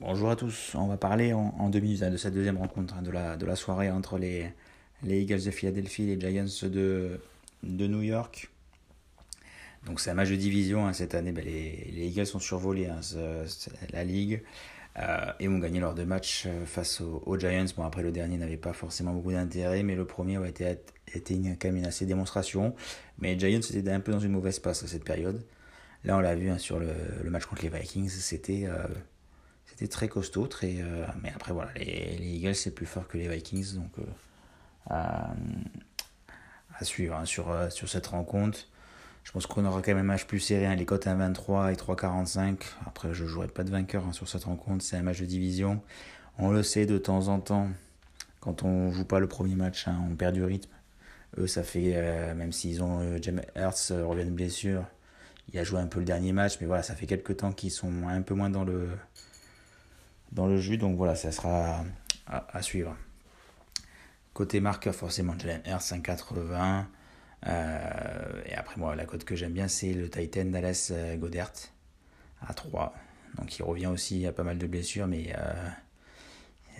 Bonjour à tous, on va parler en, deux minutes hein, de cette deuxième rencontre hein, de, la, soirée entre les, les Eagles de Philadelphie et les Giants de, New York. Donc c'est un match de division hein, cette année, ben, les, les, Eagles ont survolé la ligue euh, et ont gagné leurs deux matchs euh, face aux, Giants. Bon après le dernier n'avait pas forcément beaucoup d'intérêt, mais le premier a été, été une, quand même une assez démonstration. Mais les Giants étaient un peu dans une mauvaise passe à cette période. Là on l'a vu sur le, match contre les Vikings, c'était... Euh, très costaud, très, euh, mais après voilà, les, les Eagles c'est plus fort que les Vikings, donc euh, à, suivre hein, sur, sur cette rencontre. Je pense qu'on aura quand même un match plus serré, hein, les cotes 1,23 et 3,45. Après, je jouerai pas de vainqueur hein, sur cette rencontre, c'est un match de division. On le sait de temps en temps, quand on joue pas le premier match, on perd du rythme. Eux, ça fait, même s'ils ont James Hertz revient de blessure, il a joué un peu le dernier match, mais voilà, ça fait quelques temps qu'ils sont un peu moins dans le, dans le jus. Donc voilà, ça sera à, suivre. Côté marqueur, forcément, Jalen R 5,80. Euh, et après, moi, la cote que j'aime bien, c'est le Titan Dallas euh, Godert à 3. Donc il revient aussi, à pas mal de blessures, mais euh,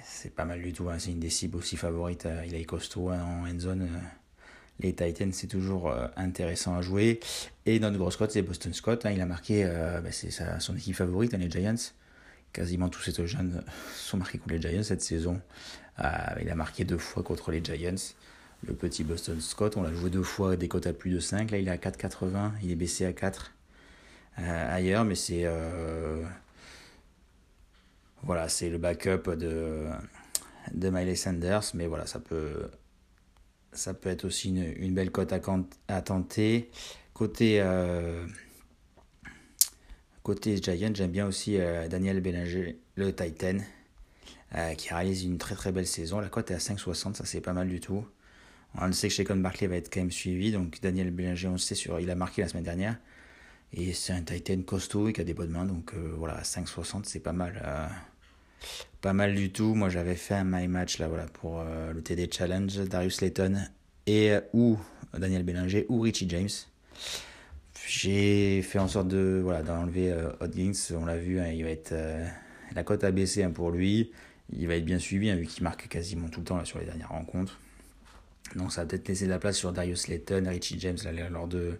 c'est pas mal du tout. Hein. C'est une des cibles aussi favorites. il est costaud hein, en end zone. Les Titans, c'est toujours intéressant à jouer. Et notre grosse cote, c'est Boston Scott. Hein. il a marqué, bah, c'est son équipe favorite, les Giants quasiment tous ces jeunes sont marqués contre les Giants cette saison. Euh, il a marqué deux fois contre les Giants. Le petit Boston Scott, on l'a joué deux fois des cotes à plus de 5. Là, il est à 4,80. Il est baissé à 4 euh, ailleurs, mais c'est. Euh, voilà, c'est le backup de, de Miley Sanders. Mais voilà, ça peut, ça peut être aussi une, belle cote à, tenter. Côté. Côté Giant, j'aime bien aussi euh, Daniel Bellinger, le Titan, euh, qui réalise une très très belle saison. La cote est à 5,60, ça c'est pas mal du tout. On sait que Shakon Barkley va être quand même suivi, donc Daniel Bellinger, on sait, sur, il a marqué la semaine dernière. Et c'est un Titan costaud et qui a des bonnes mains, donc euh, voilà, 5,60 c'est pas mal. Pas mal du tout. Moi j'avais fait un my match là, voilà, pour le TD Challenge, Darius Layton et ou Daniel Bellinger ou Richie James. J'ai fait en sorte de voilà d'enlever euh, On l'a vu, hein, il va être euh, la cote a baissé hein, pour lui. Il va être bien suivi hein, vu qu'il marque quasiment tout le temps là, sur les dernières rencontres. Donc ça va peut-être laisser de la place sur Darius Layton, Richie James, de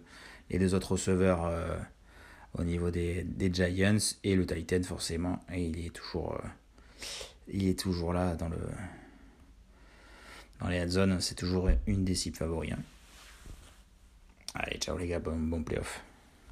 les deux autres receveurs euh, au niveau des, des, Giants et le Titan forcément. Et il est toujours, euh, il est toujours là dans le dans les zones. C'est toujours une des cibles favoris. Allez, ciao les gars, bon, bon playoff.